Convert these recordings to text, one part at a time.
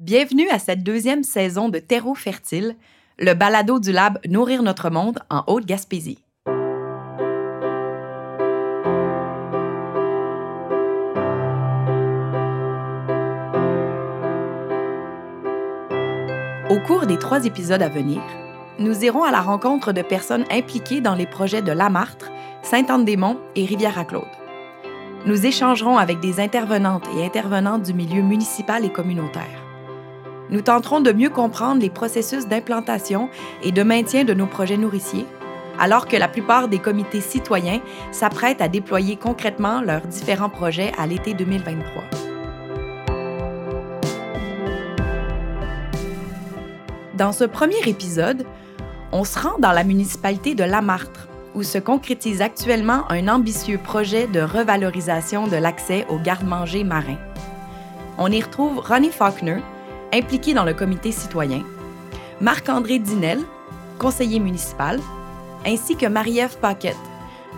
Bienvenue à cette deuxième saison de Terreau fertile, le balado du lab Nourrir notre monde en Haute-Gaspésie. Au cours des trois épisodes à venir, nous irons à la rencontre de personnes impliquées dans les projets de Lamartre, Sainte-Anne-des-Monts et Rivière-à-Claude. Nous échangerons avec des intervenantes et intervenants du milieu municipal et communautaire nous tenterons de mieux comprendre les processus d'implantation et de maintien de nos projets nourriciers, alors que la plupart des comités citoyens s'apprêtent à déployer concrètement leurs différents projets à l'été 2023. Dans ce premier épisode, on se rend dans la municipalité de Lamartre, où se concrétise actuellement un ambitieux projet de revalorisation de l'accès aux gardes-manger marins. On y retrouve Ronnie Faulkner, impliqué dans le comité citoyen, Marc-André Dinel, conseiller municipal, ainsi que Marie-Ève Paquette,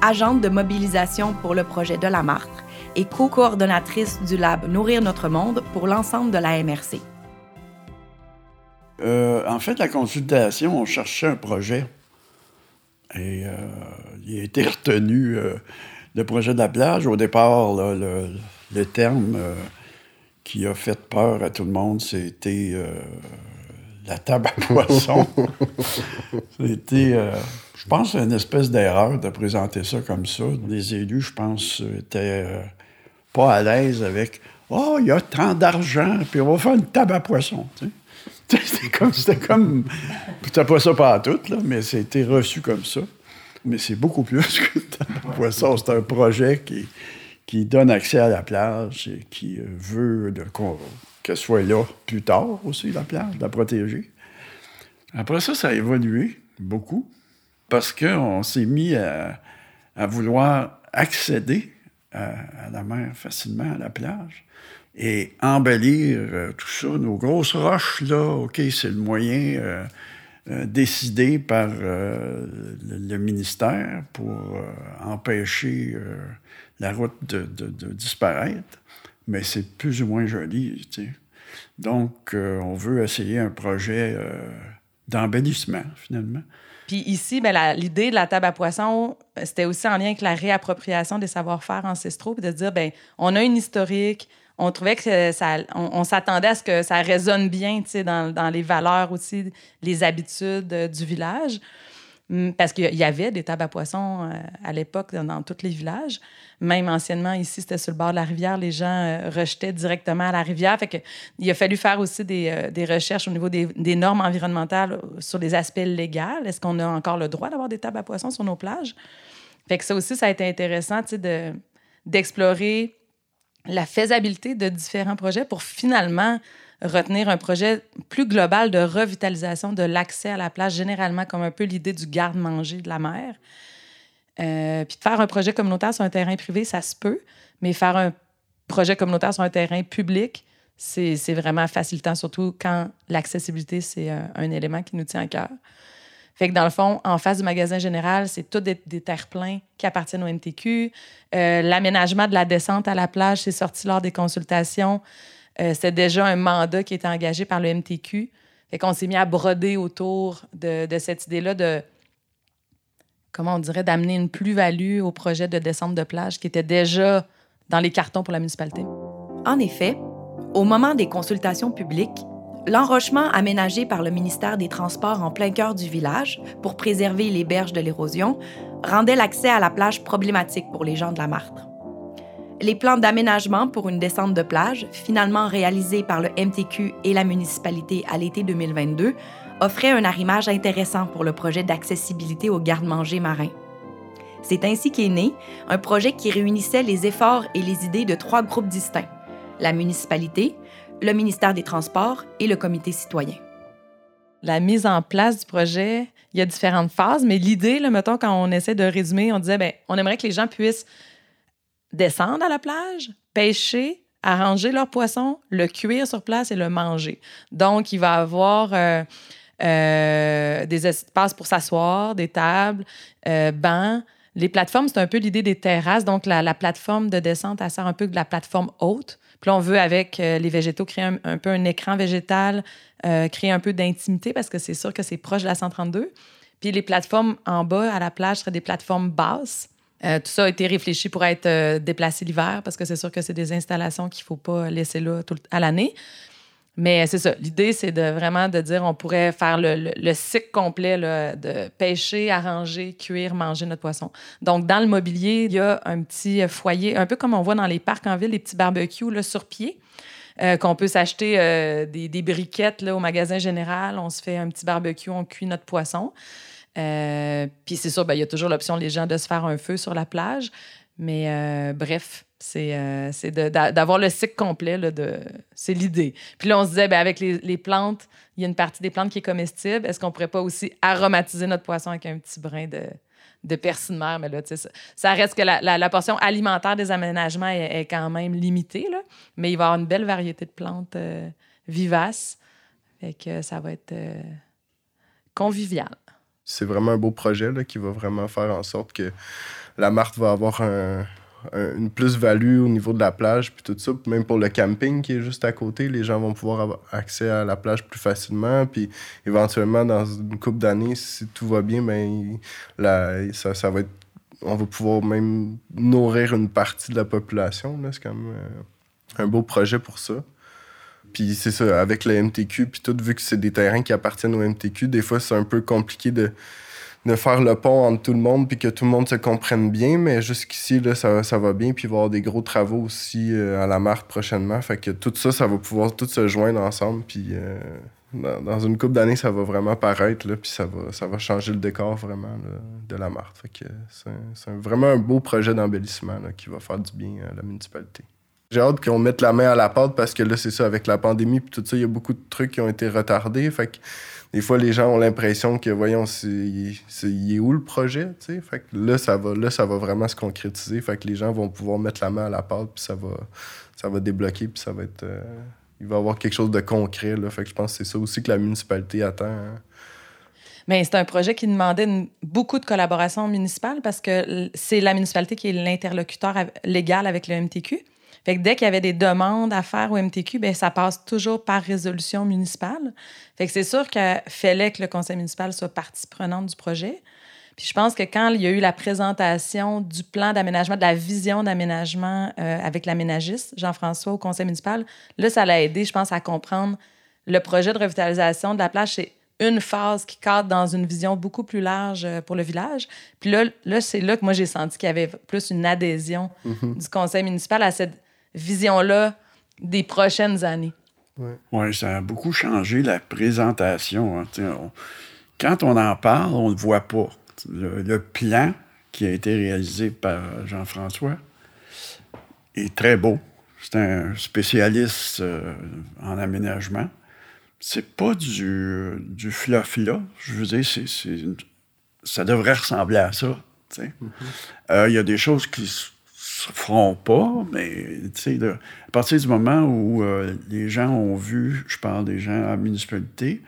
agente de mobilisation pour le projet de la Martre et co-coordonnatrice du lab Nourrir notre monde pour l'ensemble de la MRC. Euh, en fait, la consultation, on cherchait un projet. Et euh, il a été retenu euh, le projet de la plage. Au départ, le, terme qui a fait peur à tout le monde, c'était euh, la table à poisson. c'était, euh, je pense, une espèce d'erreur de présenter ça comme ça. Les élus, je pense, étaient euh, pas à l'aise avec Oh, il y a tant d'argent, puis on va faire une table à poisson. C'était comme. C'était comme. Pas ça pas à là, mais c'était reçu comme ça. Mais c'est beaucoup plus que table à poisson. C'est un projet qui qui donne accès à la plage et qui euh, veut qu'elle soit là plus tard aussi, la plage, la protéger. Après ça, ça a évolué beaucoup parce qu'on s'est mis à, vouloir accéder à, la mer facilement, à la plage, et embellir euh, tout ça. Nos grosses roches, là, OK, c'est le moyen euh, décidé par le, ministère pour empêcher la route de, disparaître, mais c'est plus ou moins joli. Donc, euh, on veut essayer un projet euh, d'embellissement, finalement. Puis ici, ben, l'idée de la table à poisson, c'était aussi en lien avec la réappropriation des savoir-faire ancestraux, puis de dire, ben, on a une historique, on trouvait que ça, on, s'attendait à ce que ça résonne bien, dans, dans les valeurs aussi, les habitudes euh, du village. Hum, parce qu'il y avait des tables à poissons euh, à l'époque dans, tous les villages. Même anciennement, ici, c'était sur le bord de la rivière. Les gens euh, rejetaient directement à la rivière. Fait que, il a fallu faire aussi des, euh, recherches au niveau des, normes environnementales sur les aspects légaux. Est-ce qu'on a encore le droit d'avoir des tables à poissons sur nos plages? Fait que ça aussi, ça a été intéressant de, d'explorer la faisabilité de différents projets pour finalement retenir un projet plus global de revitalisation de l'accès à la plage, généralement comme un peu l'idée du garde-manger de la mer. Euh, puis faire un projet communautaire sur un terrain privé, ça se peut, mais faire un projet communautaire sur un terrain public, c'est vraiment facilitant, surtout quand l'accessibilité, c'est un, élément qui nous tient à cœur. Fait que dans le fond, en face du magasin général, c'est tout des, terre-pleins qui appartiennent au MTQ. Euh, l'aménagement de la descente à la plage, c'est sorti lors des consultations. Euh, c'était déjà un mandat qui était engagé par le MTQ. Fait qu'on s'est mis à broder autour de, cette idée-là de, comment on dirait, d'amener une plus-value au projet de descente de plage qui était déjà dans les cartons pour la municipalité. En effet, au moment des consultations publiques, l'enrochement aménagé par le ministère des Transports en plein cœur du village pour préserver les berges de l'érosion rendait l'accès à la plage problématique pour les gens de la Martre les plans d'aménagement pour une descente de plage, finalement réalisés par le MTQ et la municipalité à l'été 2022, offraient un arrimage intéressant pour le projet d'accessibilité aux gardes-manger marins. C'est ainsi qu'est né un projet qui réunissait les efforts et les idées de trois groupes distincts la municipalité, le ministère des Transports et le comité citoyen. La mise en place du projet, il y a différentes phases, mais l'idée, mettons, quand on essaie de résumer, on disait, ben, on aimerait que les gens puissent descendre à la plage, pêcher, arranger leur poisson, le cuire sur place et le manger. Donc, il va avoir euh, euh, des espaces pour s'asseoir, des tables, euh, bancs. Les plateformes, c'est un peu l'idée des terrasses. Donc, la, plateforme de descente, elle sert un peu de la plateforme haute Puis là, on veut, avec euh, les végétaux, créer un, peu un écran végétal, créer un peu d'intimité parce que c'est sûr que c'est proche de la 132. Puis les plateformes en bas à la plage seraient des plateformes basses. Tout ça a été réfléchi pour être déplacé l'hiver parce que c'est sûr que c'est des installations qu'il ne faut pas laisser là tout, à l'année. Mais c'est ça. L'idée, c'est de vraiment de dire on pourrait faire le, cycle complet de pêcher, arranger, cuire, manger notre poisson. Donc, dans le mobilier, il y a un petit foyer, un peu comme on voit dans les parcs en ville, les petits barbecues là, sur pied. Euh, qu'on peut s'acheter euh, des, briquettes là, au magasin général. On se fait un petit barbecue, on cuit notre poisson. Euh, puis c'est sûr, ben, il y a toujours l'option, les gens, de se faire un feu sur la plage. Mais bref, c'est euh, d'avoir le cycle complet. c'est l'idée. Puis là, on se disait, ben, avec les, plantes, il y a une partie des plantes qui est comestible. Est-ce qu'on pourrait pas aussi aromatiser notre poisson avec un petit brin de, de persil de mer? Mais là, ça, ça reste que la, portion alimentaire des aménagements est, quand même limitée. Mais il va y avoir une belle variété de plantes euh, vivaces. et que ça va être euh, convivial. C'est vraiment un beau projet là, qui va vraiment faire en sorte que la Marthe va avoir un, une plus-value au niveau de la plage, puis tout ça. même pour le camping qui est juste à côté, les gens vont pouvoir avoir accès à la plage plus facilement. Puis éventuellement, dans une couple d'années, si tout va bien, ben, on va pouvoir même nourrir une partie de la population. C'est quand même euh, un beau projet pour ça. Puis c'est ça, avec le MTQ, puis tout, vu que c'est des terrains qui appartiennent au MTQ, des fois, c'est un peu compliqué de, de faire le pont entre tout le monde puis que tout le monde se comprenne bien. Mais jusqu'ici, là, ça, ça va bien. Puis il va y avoir des gros travaux aussi euh, à la marque prochainement. Fait que tout ça, ça va pouvoir tout se joindre ensemble. Puis euh, dans, une couple d'années, ça va vraiment paraître. Là, puis ça va, ça va changer le décor vraiment de la marque. Fait que c'est vraiment un beau projet d'embellissement qui va faire du bien à la municipalité. J'ai hâte qu'on mette la main à la pâte parce que là, c'est ça, avec la pandémie puis tout ça, il y a beaucoup de trucs qui ont été retardés. Fait que des fois, les gens ont l'impression que, voyons, c'est, il est où le projet, tu sais? Fait que là, ça va, là, ça va vraiment se concrétiser. Fait que les gens vont pouvoir mettre la main à la pâte, puis ça va, ça va débloquer, puis ça va être... Euh, il va y avoir quelque chose de concret, là. Fait que je pense que c'est ça aussi que la municipalité attend. Hein. Mais c'est un projet qui demandait beaucoup de collaboration municipale parce que c'est la municipalité qui est l'interlocuteur légal avec le MTQ. Fait que dès qu'il y avait des demandes à faire au MTQ, bien, ça passe toujours par résolution municipale. Fait que c'est sûr qu'il fallait que le conseil municipal soit partie prenante du projet. Puis je pense que quand il y a eu la présentation du plan d'aménagement, de la vision d'aménagement euh, avec l'aménagiste, Jean-François, au conseil municipal, là, ça l'a aidé, je pense, à comprendre le projet de revitalisation de la plage. C'est une phase qui cadre dans une vision beaucoup plus large euh, pour le village. Puis là, là c'est là que moi, j'ai senti qu'il y avait plus une adhésion mm-hmm. du conseil municipal à cette vision-là des prochaines années. Oui, ouais, ça a beaucoup changé la présentation. Hein. quand on en parle, on ne le voit pas. Le, plan qui a été réalisé par Jean-François est très beau. C'est un spécialiste euh, en aménagement. C'est pas du, du fluff là. Je veux dire, ça devrait ressembler à ça. Mm-hmm. Euh, il y a des choses qui se feront pas, mais à partir du moment où euh, les gens ont vu, je parle des gens à la municipalité,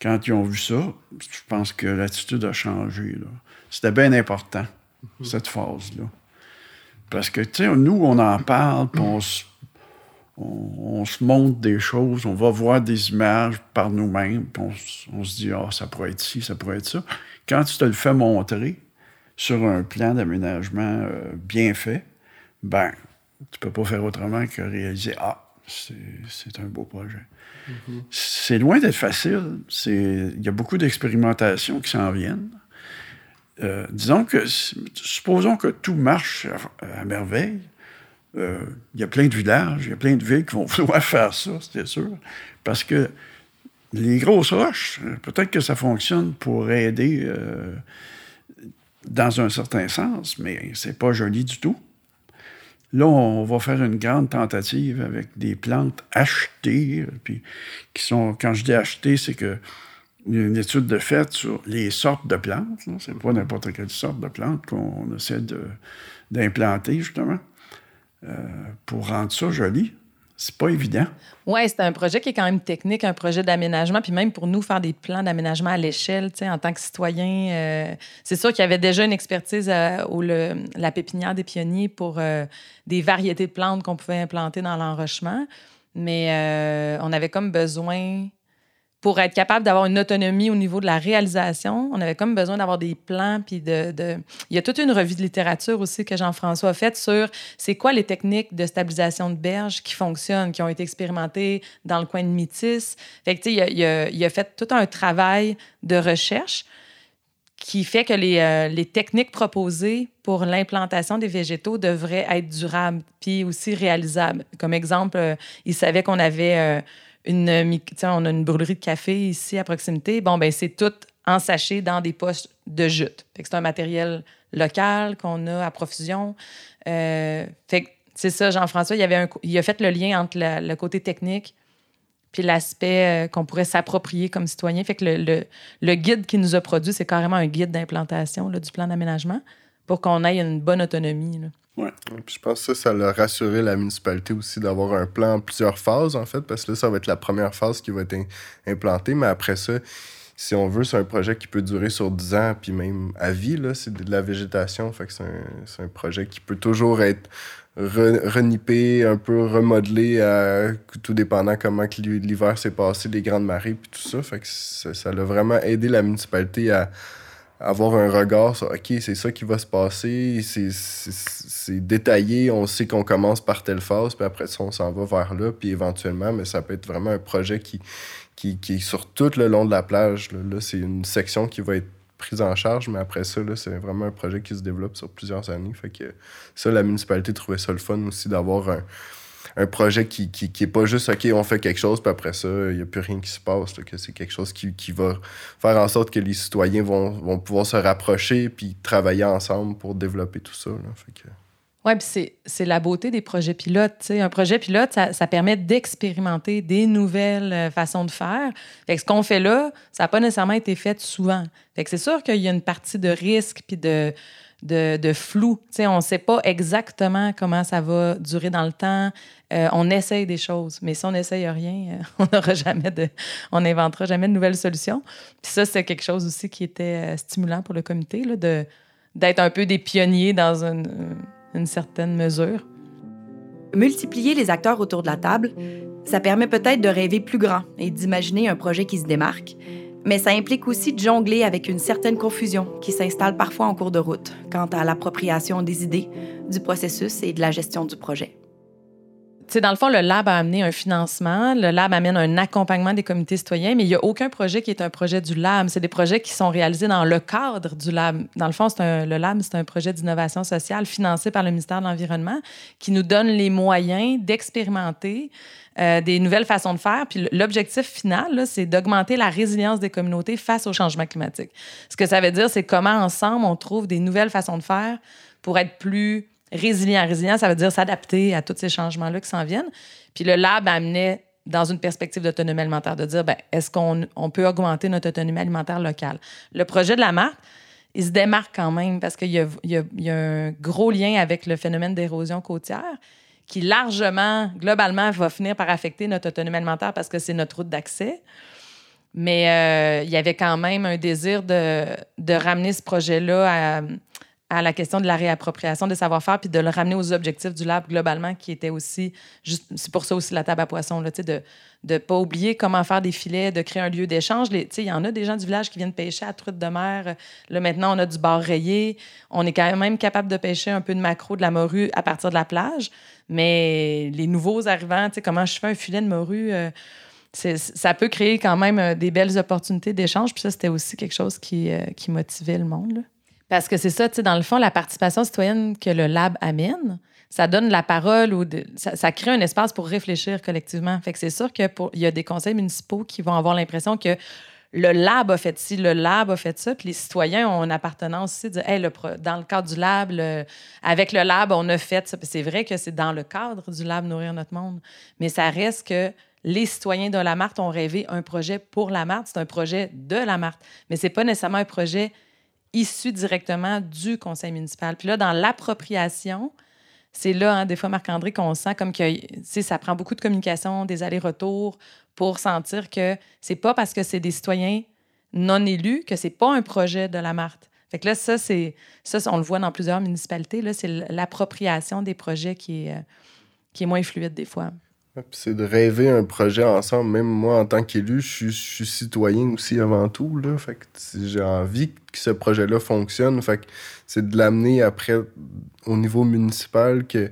quand ils ont vu ça, je pense que l'attitude a changé. C'était bien important, mhm. cette phase-là. Parce que, tu sais, nous, on en parle, puis on se, on, se montre des choses, on va voir des images par nous-mêmes, puis on, se dit, ah, ça pourrait être ci, ça pourrait être ça. Quand tu te le fais montrer sur un plan d'aménagement euh, bien fait, ben, tu peux pas faire autrement que réaliser Ah, c'est un beau projet. Mm-hmm. C'est loin d'être facile. Il y a beaucoup d'expérimentations qui s'en viennent. Euh, disons que, supposons que tout marche à, merveille. Euh, il y a plein de villages, il y a plein de villes qui vont vouloir faire ça, c'est sûr. Parce que les grosses roches, peut-être que ça fonctionne pour aider euh, dans un certain sens, mais c'est pas joli du tout. Là, on va faire une grande tentative avec des plantes achetées. Puis, qui sont, quand je dis achetées, c'est que une étude de fait sur les sortes de plantes. C'est pas n'importe quelle sorte de plante qu'on essaie d'implanter, justement, euh, pour rendre ça joli. C'est pas évident. Oui, c'est un projet qui est quand même technique, un projet d'aménagement. Puis même pour nous, faire des plans d'aménagement à l'échelle, en tant que citoyen, euh, c'est sûr qu'il y avait déjà une expertise à, au, la pépinière des pionniers pour euh, des variétés de plantes qu'on pouvait implanter dans l'enrochement. Mais euh, on avait comme besoin pour être capable d'avoir une autonomie au niveau de la réalisation, on avait comme besoin d'avoir des plans. Puis de, Il y a toute une revue de littérature aussi que Jean-François a faite sur c'est quoi les techniques de stabilisation de berge qui fonctionnent, qui ont été expérimentées dans le coin de Métis. Fait il a fait tout un travail de recherche qui fait que les, euh, les techniques proposées pour l'implantation des végétaux devraient être durables puis aussi réalisables. Comme exemple, euh, il savait qu'on avait... Euh, une, on a une brûlerie de café ici à proximité. Bon, ben c'est tout en sachet dans des postes de jute. c'est un matériel local qu'on a à profusion. Euh, c'est ça, Jean-François, il, avait il a fait le lien entre le côté technique puis l'aspect euh, qu'on pourrait s'approprier comme citoyen. Fait que le, le, guide qui nous a produit, c'est carrément un guide d'implantation du plan d'aménagement pour qu'on ait une bonne autonomie. Ouais. je pense que ça, ça a rassuré la municipalité aussi d'avoir un plan en plusieurs phases, en fait, parce que là, ça va être la première phase qui va être implantée, mais après ça, si on veut, c'est un projet qui peut durer sur 10 ans, puis même à vie, c'est de la végétation, fait que c'est un, un, projet qui peut toujours être renippé, un peu remodelé, à, tout dépendant comment l'hiver s'est passé, les grandes marées, puis tout ça, fait que ça, ça a vraiment aidé la municipalité à avoir un regard sur OK, c'est ça qui va se passer, c'est détaillé, on sait qu'on commence par telle phase, puis après ça, on s'en va vers là, puis éventuellement, mais ça peut être vraiment un projet qui, qui, qui est sur tout le long de la plage. Là, c'est une section qui va être prise en charge, mais après ça, c'est vraiment un projet qui se développe sur plusieurs années. Fait que ça, la municipalité trouvait ça le fun aussi d'avoir un un projet qui, qui, qui, pas juste OK, on fait quelque chose, puis après ça, il n'y a plus rien qui se passe. que c'est quelque chose qui, qui, va faire en sorte que les citoyens vont, vont pouvoir se rapprocher puis travailler ensemble pour développer tout ça. Que... Oui, puis c'est la beauté des projets pilotes. Un projet pilote, ça, ça permet d'expérimenter des nouvelles euh, façons de faire. Fait que ce qu'on fait là, ça n'a pas nécessairement été fait souvent. Fait que c'est sûr qu'il y a une partie de risque puis de, de, flou. sais, on ne sait pas exactement comment ça va durer dans le temps. Euh, on essaye des choses, mais si on n'essaye rien, euh, on n'aura jamais de, on n'inventera jamais de nouvelles solutions. Ça, c'est quelque chose aussi qui était euh, stimulant pour le comité, de, d'être un peu des pionniers dans une certaine mesure. Multiplier les acteurs autour de la table, ça permet peut-être de rêver plus grand et d'imaginer un projet qui se démarque, mais ça implique aussi de jongler avec une certaine confusion qui s'installe parfois en cours de route quant à l'appropriation des idées, du processus et de la gestion du projet. Sais, dans le fond, le lab a amené un financement, le lab amène un accompagnement des comités citoyens, mais il n'y a aucun projet qui est un projet du lab. C'est des projets qui sont réalisés dans le cadre du lab. Dans le fond, le lab, c'est un projet d'innovation sociale financé par le ministère de l'Environnement qui nous donne les moyens d'expérimenter euh, des nouvelles façons de faire. Puis l'objectif final, c'est d'augmenter la résilience des communautés face au changement climatique. Ce que ça veut dire, c'est comment ensemble on trouve des nouvelles façons de faire pour être plus résilient. Résilient, ça veut dire s'adapter à tous ces changements-là qui s'en viennent. Puis le lab amenait dans une perspective d'autonomie alimentaire, de dire, ben, est-ce qu'on on peut augmenter notre autonomie alimentaire locale? Le projet de la marque, il se démarque quand même parce qu'il y a, un gros lien avec le phénomène d'érosion côtière qui largement, globalement, va finir par affecter notre autonomie alimentaire parce que c'est notre route d'accès. Mais euh, il y avait quand même un désir de, de ramener ce projet-là à, à, la question de la réappropriation des savoir-faire puis de le ramener aux objectifs du lab globalement, qui était aussi, c'est pour ça aussi la table à poissons, là, de ne pas oublier comment faire des filets, de créer un lieu d'échange. Il y en a des gens du village qui viennent pêcher à truite de mer. Là, maintenant, on a du bar rayé. On est quand même capable de pêcher un peu de maquereau, de la morue à partir de la plage. Mais les nouveaux arrivants, comment je fais un filet de morue, euh, ça peut créer quand même euh, des belles opportunités d'échange. Puis ça, c'était aussi quelque chose qui, euh, qui motivait le monde. Parce que c'est ça, tu sais, dans le fond, la participation citoyenne que le lab amène, ça donne la parole ou ça, crée un espace pour réfléchir collectivement. Fait que c'est sûr qu'il y a des conseils municipaux qui vont avoir l'impression que le lab a fait ci, le lab a fait ça, puis les citoyens ont une appartenance aussi, de hey, dans le cadre du lab, avec le lab, on a fait ça. c'est vrai que c'est dans le cadre du lab Nourrir notre monde, mais ça reste que les citoyens de la Marthe ont rêvé un projet pour la Marthe, c'est un projet de la Marthe, mais c'est pas nécessairement un projet issu directement du conseil municipal. Puis là, dans l'appropriation, c'est là, hein, des fois, Marc-André, qu'on sent comme que ça prend beaucoup de communication, des allers-retours pour sentir que c'est pas parce que c'est des citoyens non élus que c'est pas un projet de la Marthe. Fait que là, ça, c'est. Ça, on le voit dans plusieurs municipalités. Là, c'est l'appropriation des projets qui est, euh, qui est moins fluide des fois. C'est de rêver un projet ensemble. Même moi, en tant qu'élu, je suis, citoyen aussi avant tout. Là. Fait que j'ai envie que ce projet-là fonctionne. Fait que c'est de l'amener après au niveau municipal que.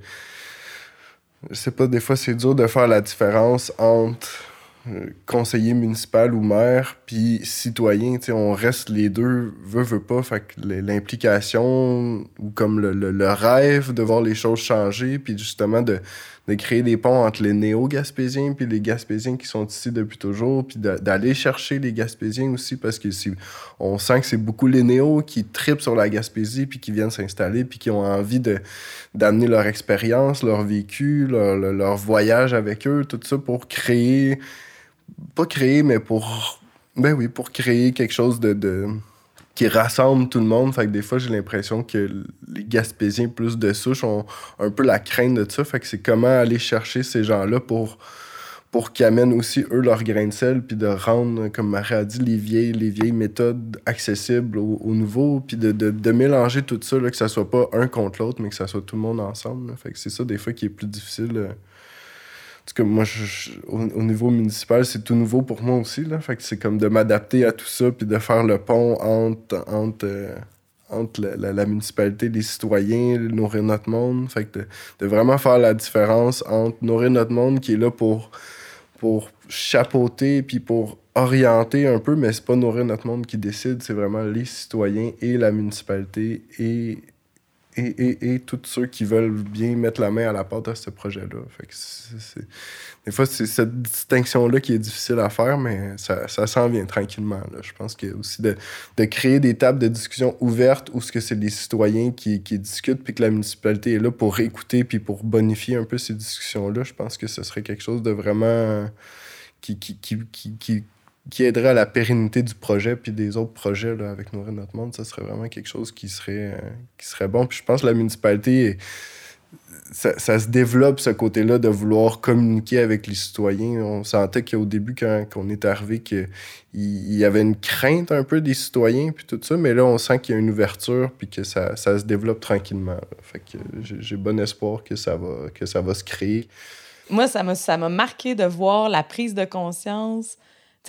Je sais pas, des fois, c'est dur de faire la différence entre euh, conseiller municipal ou maire, puis citoyen, on reste les deux, veut, veut pas. Fait l'implication ou comme le, le, rêve de voir les choses changer, puis justement de, de créer des ponts entre les néo-gaspésiens puis les gaspésiens qui sont ici depuis toujours, puis d'aller chercher les gaspésiens aussi, parce que on sent que c'est beaucoup les néos qui tripent sur la Gaspésie, puis qui viennent s'installer, puis qui ont envie d'amener leur expérience, leur vécu, leur, leur, voyage avec eux, tout ça pour créer, pas créer, mais pour, ben oui, pour créer quelque chose de qui rassemble tout le monde. Fait que des fois, j'ai l'impression que les Gaspésiens plus de souche ont un peu la crainte de ça. Fait que c'est comment aller chercher ces gens-là pour, pour qu'ils amènent aussi, eux, leur grain de sel, puis de rendre, comme Marie a dit, les vieilles, les vieilles méthodes accessibles aux, nouveaux, puis de, de, de, mélanger tout ça, là, que ça soit pas un contre l'autre, mais que ça soit tout le monde ensemble. Fait que c'est ça, des fois, qui est plus difficile. Que moi, au, niveau municipal, c'est tout nouveau pour moi aussi. Là. Fait que c'est comme de m'adapter à tout ça, puis de faire le pont entre, entre, euh, entre la, municipalité, les citoyens, nourrir notre monde. Fait que de, vraiment faire la différence entre nourrir notre monde qui est là pour, pour chapeauter, puis pour orienter un peu, mais c'est pas nourrir notre monde qui décide, c'est vraiment les citoyens et la municipalité et et, tous ceux qui veulent bien mettre la main à la porte à ce projet-là. Des fois, c'est cette distinction-là qui est difficile à faire, mais ça, ça s'en vient tranquillement. Je pense que aussi de, créer des tables de discussion ouvertes où ce que c'est les citoyens qui, qui, discutent puis que la municipalité est là pour écouter puis pour bonifier un peu ces discussions-là, je pense que ce serait quelque chose de vraiment qui, qui, qui qui aiderait à la pérennité du projet puis des autres projets là, avec Nourrir notre monde, ça serait vraiment quelque chose qui serait, euh, qui serait bon. Puis je pense que la municipalité, ça, ça se développe ce côté-là de vouloir communiquer avec les citoyens. On sentait qu'au début, quand, on est arrivé, qu'il y avait une crainte un peu des citoyens puis tout ça, mais là, on sent qu'il y a une ouverture puis que ça, ça se développe tranquillement. Fait que j'ai bon espoir que ça va, que ça va se créer. Moi, ça m'a marqué de voir la prise de conscience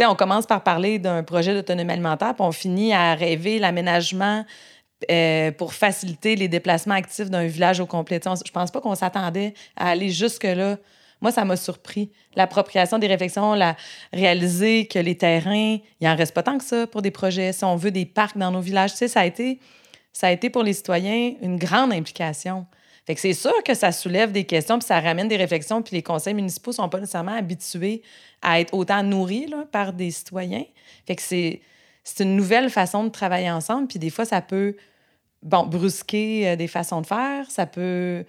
on commence par parler d'un projet d'autonomie alimentaire, puis on finit à rêver l'aménagement euh, pour faciliter les déplacements actifs d'un village au complet. Je je pense pas qu'on s'attendait à aller jusque-là. Moi, ça m'a surpris. L'appropriation des réflexions, la réaliser que les terrains, il en reste pas tant que ça pour des projets. Si on veut des parcs dans nos villages, ça a été, ça a été pour les citoyens une grande implication. Fait que c'est sûr que ça soulève des questions, puis ça ramène des réflexions, puis les conseils municipaux sont pas nécessairement habitués à être autant nourris par des citoyens. Fait que c'est, c'est une nouvelle façon de travailler ensemble, puis des fois, ça peut, brusquer euh, des façons de faire, ça peut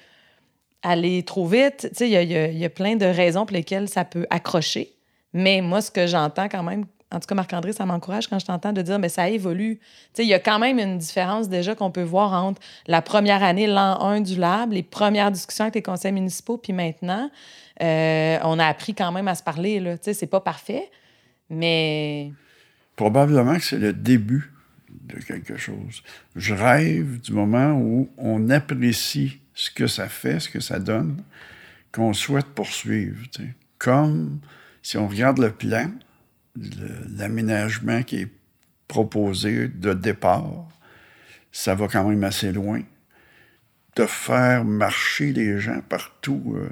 aller trop vite. Il y a, y a plein de raisons pour lesquelles ça peut accrocher. Mais moi, ce que j'entends quand même en tout cas, Marc-André, ça m'encourage quand je t'entends de dire, mais ça évolue. Il y a quand même une différence déjà qu'on peut voir entre la première année, l'an 1 du lab, les premières discussions avec les conseils municipaux, puis maintenant, euh, on a appris quand même à se parler. Ce n'est pas parfait, mais... Probablement que c'est le début de quelque chose. Je rêve du moment où on apprécie ce que ça fait, ce que ça donne, qu'on souhaite poursuivre. Comme si on regarde le plan, l'aménagement qui est proposé de départ, ça va quand même assez loin. De faire marcher les gens partout euh,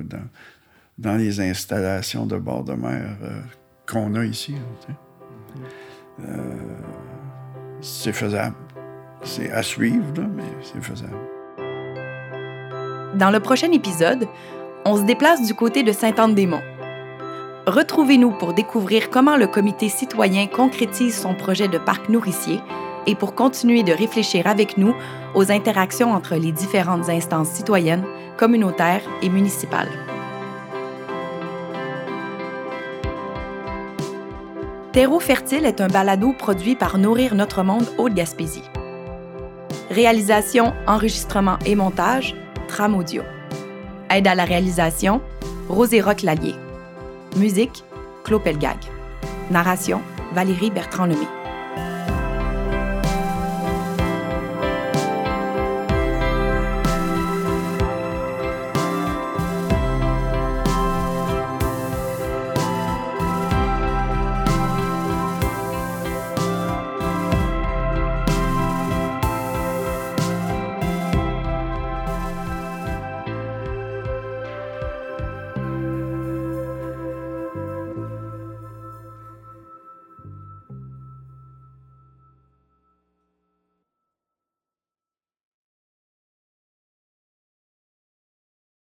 dans, les installations de bord de mer euh, qu'on a ici. Euh, c'est faisable. C'est à suivre, mais c'est faisable. Dans le prochain épisode, on se déplace du côté de Sainte-Anne-des-Monts Retrouvez-nous pour découvrir comment le comité citoyen concrétise son projet de parc nourricier et pour continuer de réfléchir avec nous aux interactions entre les différentes instances citoyennes, communautaires et municipales. Terreau fertile est un balado produit par Nourrir notre monde Haute-Gaspésie. Réalisation, enregistrement et montage, Tram Audio. Aide à la réalisation, Rosé Roque-Lallier. Musique, Claude Pelgag. Narration, Valérie Bertrand-Lemay.